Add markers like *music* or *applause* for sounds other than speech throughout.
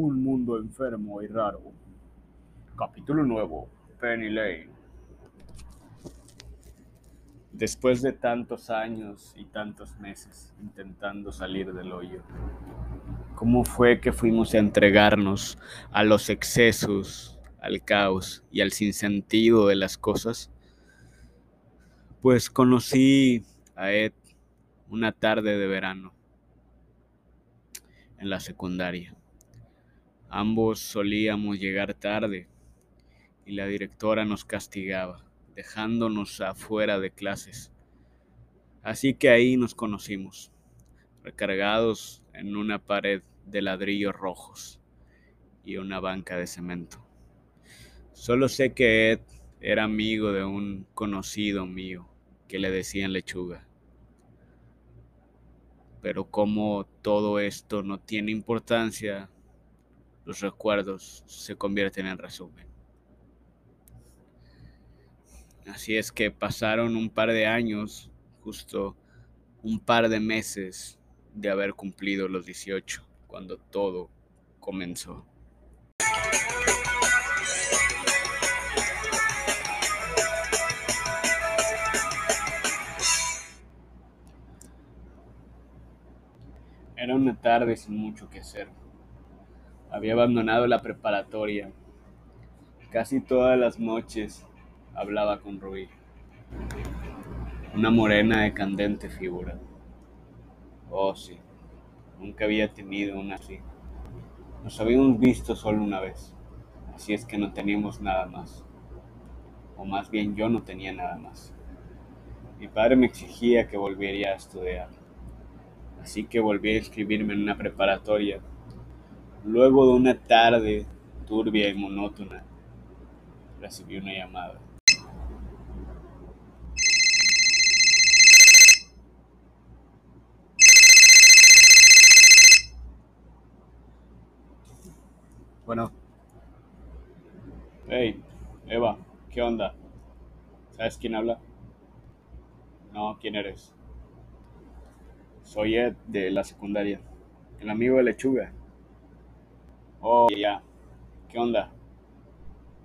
Un mundo enfermo y raro. Capítulo nuevo. Penny Lane. Después de tantos años y tantos meses intentando salir del hoyo, ¿cómo fue que fuimos a entregarnos a los excesos, al caos y al sinsentido de las cosas? Pues conocí a Ed una tarde de verano en la secundaria. Ambos solíamos llegar tarde y la directora nos castigaba, dejándonos afuera de clases. Así que ahí nos conocimos, recargados en una pared de ladrillos rojos y una banca de cemento. Solo sé que Ed era amigo de un conocido mío que le decían lechuga. Pero como todo esto no tiene importancia, los recuerdos se convierten en resumen. Así es que pasaron un par de años, justo un par de meses de haber cumplido los 18, cuando todo comenzó. Era una tarde sin mucho que hacer. Había abandonado la preparatoria. Casi todas las noches hablaba con Rubí, una morena de candente figura. Oh, sí, nunca había tenido una así. Nos habíamos visto solo una vez, así es que no teníamos nada más. O más bien yo no tenía nada más. Mi padre me exigía que volviera a estudiar, así que volví a inscribirme en una preparatoria Luego de una tarde turbia y monótona, recibí una llamada. Bueno. Hey, Eva, ¿qué onda? ¿Sabes quién habla? No, ¿quién eres? Soy Ed de la secundaria, el amigo de Lechuga. Oh, ya. ¿Qué onda?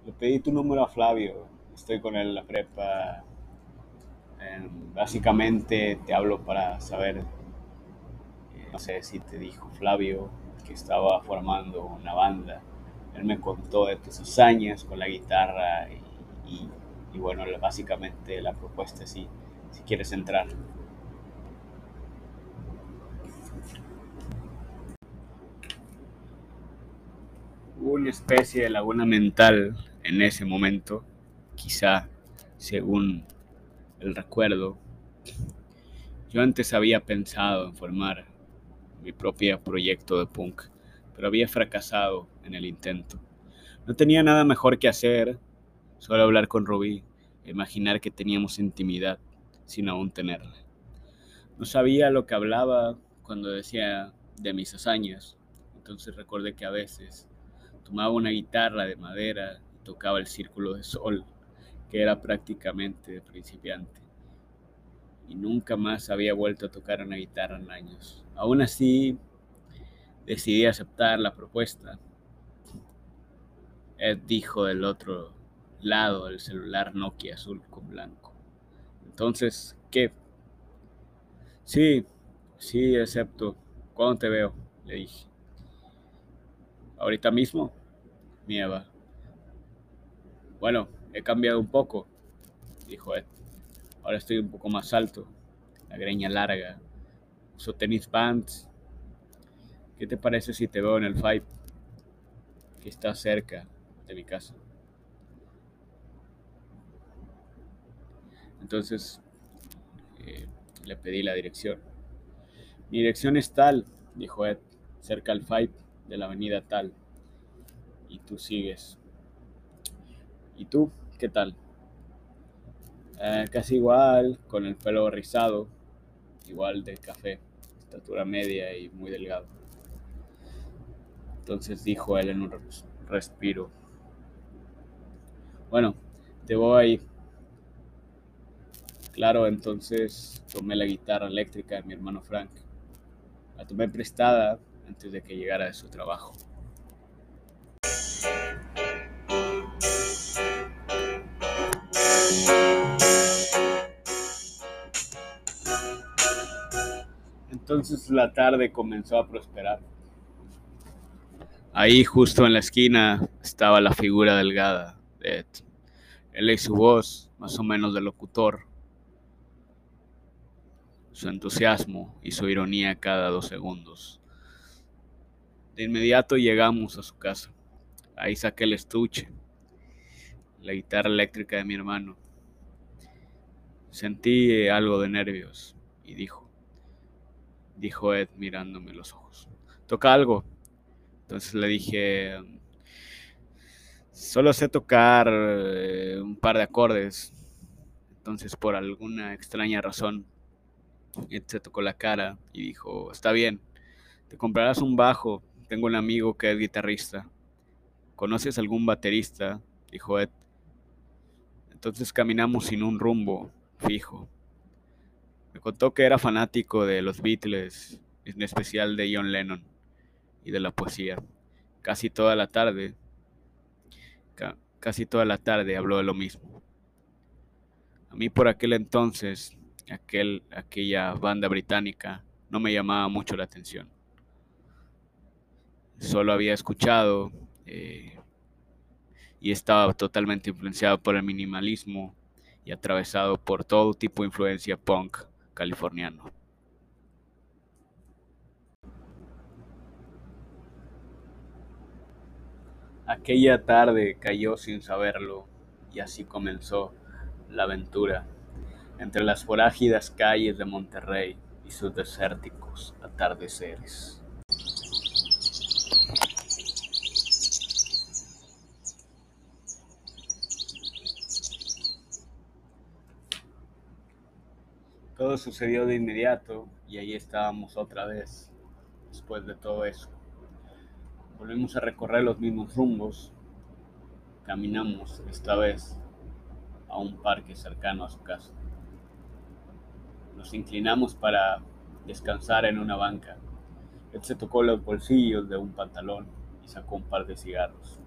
Le pedí tu número a Flavio. Estoy con él en la prepa. Em, básicamente te hablo para saber, eh, no sé si te dijo Flavio que estaba formando una banda. Él me contó de tus hazañas con la guitarra y, y bueno, básicamente la propuesta es si, si quieres entrar. Una especie de laguna mental en ese momento, quizá según el recuerdo. Yo antes había pensado en formar mi propio proyecto de punk, pero había fracasado en el intento. No tenía nada mejor que hacer, solo hablar con Rubí e imaginar que teníamos intimidad sin aún tenerla. No sabía lo que hablaba cuando decía de mis hazañas, entonces recordé que a veces tomaba una guitarra de madera y tocaba el círculo de sol, que era prácticamente de principiante. Y nunca más había vuelto a tocar una guitarra en años. Aún así, decidí aceptar la propuesta. Ed dijo del otro lado del celular Nokia azul con blanco. Entonces, ¿qué? Sí, sí, acepto. ¿Cuándo te veo? Le dije. Ahorita mismo, mi Eva. Bueno, he cambiado un poco, dijo Ed. Ahora estoy un poco más alto, la greña larga, uso tenis pants. ¿Qué te parece si te veo en el Five, que está cerca de mi casa? Entonces eh, le pedí la dirección. Mi dirección es tal, dijo Ed, cerca al Five de la avenida tal. Y tú sigues. ¿Y tú? ¿Qué tal? Eh, casi igual, con el pelo rizado, igual de café, estatura media y muy delgado. Entonces dijo él en un respiro. Bueno, te voy. Claro, entonces tomé la guitarra eléctrica de mi hermano Frank. La tomé prestada antes de que llegara de su trabajo. Entonces la tarde comenzó a prosperar. Ahí justo en la esquina estaba la figura delgada de Ed. Él y su voz, más o menos de locutor, su entusiasmo y su ironía cada dos segundos. De inmediato llegamos a su casa. Ahí saqué el estuche, la guitarra eléctrica de mi hermano. Sentí algo de nervios y dijo, dijo Ed mirándome los ojos, toca algo. Entonces le dije, solo sé tocar eh, un par de acordes. Entonces por alguna extraña razón, Ed se tocó la cara y dijo, está bien, te comprarás un bajo. Tengo un amigo que es guitarrista. ¿Conoces algún baterista? Dijo Ed. Entonces caminamos sin un rumbo fijo. Contó que era fanático de los Beatles, en especial de John Lennon y de la poesía. Casi toda la tarde, casi toda la tarde habló de lo mismo. A mí por aquel entonces, aquel, aquella banda británica no me llamaba mucho la atención. Solo había escuchado eh, y estaba totalmente influenciado por el minimalismo y atravesado por todo tipo de influencia punk californiano. Aquella tarde cayó sin saberlo y así comenzó la aventura entre las forágidas calles de Monterrey y sus desérticos atardeceres. Todo sucedió de inmediato y ahí estábamos otra vez, después de todo eso. Volvimos a recorrer los mismos rumbos. Caminamos esta vez a un parque cercano a su casa. Nos inclinamos para descansar en una banca. Él se tocó los bolsillos de un pantalón y sacó un par de cigarros.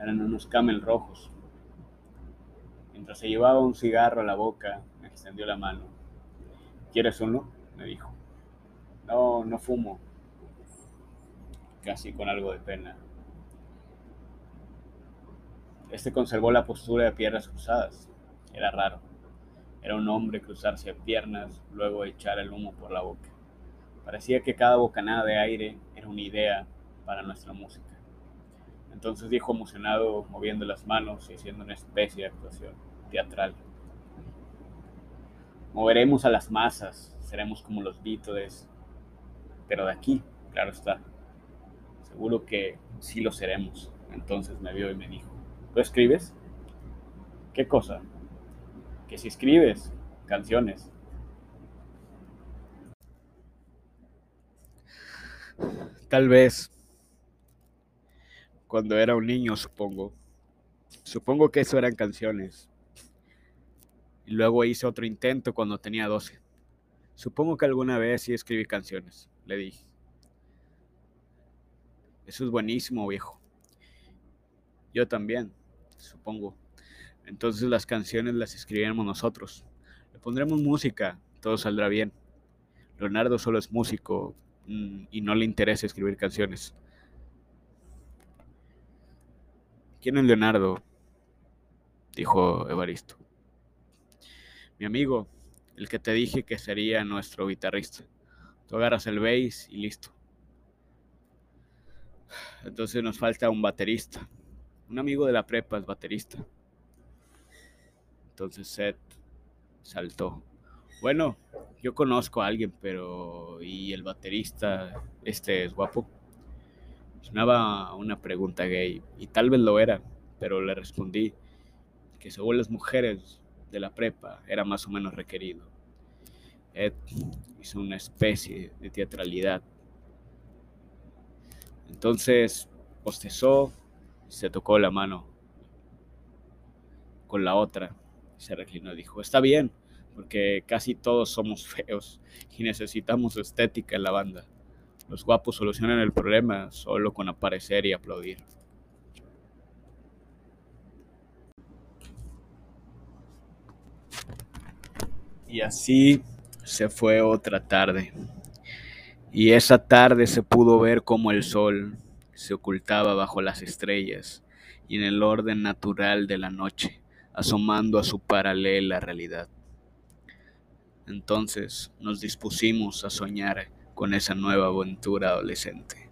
Eran unos camel rojos. Mientras se llevaba un cigarro a la boca, me extendió la mano ¿Quieres uno? me dijo. No, no fumo. Casi con algo de pena. Este conservó la postura de piernas cruzadas. Era raro. Era un hombre cruzarse piernas, luego echar el humo por la boca. Parecía que cada bocanada de aire era una idea para nuestra música. Entonces dijo emocionado, moviendo las manos y haciendo una especie de actuación teatral. Moveremos a las masas, seremos como los Beatles, pero de aquí, claro está. Seguro que sí lo seremos. Entonces me vio y me dijo, ¿tú escribes? ¿Qué cosa? Que si escribes canciones. Tal vez cuando era un niño, supongo. Supongo que eso eran canciones. Y luego hice otro intento cuando tenía 12. Supongo que alguna vez sí escribí canciones, le dije. Eso es buenísimo, viejo. Yo también, supongo. Entonces las canciones las escribiremos nosotros. Le pondremos música, todo saldrá bien. Leonardo solo es músico mm, y no le interesa escribir canciones. ¿Quién es Leonardo? Dijo Evaristo. Mi amigo, el que te dije que sería nuestro guitarrista. Tú agarras el bass y listo. Entonces nos falta un baterista. Un amigo de la prepa es baterista. Entonces Seth saltó. Bueno, yo conozco a alguien, pero ¿y el baterista este es guapo? Sonaba una pregunta gay y tal vez lo era, pero le respondí que según las mujeres de la prepa era más o menos requerido. Ed hizo una especie de teatralidad. Entonces postezó, se tocó la mano con la otra, se reclinó y dijo, está bien, porque casi todos somos *laughs* feos y necesitamos estética en la banda. Los guapos solucionan el problema solo con aparecer y aplaudir. Y así se fue otra tarde. Y esa tarde se pudo ver cómo el sol se ocultaba bajo las estrellas y en el orden natural de la noche, asomando a su paralela realidad. Entonces nos dispusimos a soñar con esa nueva aventura adolescente.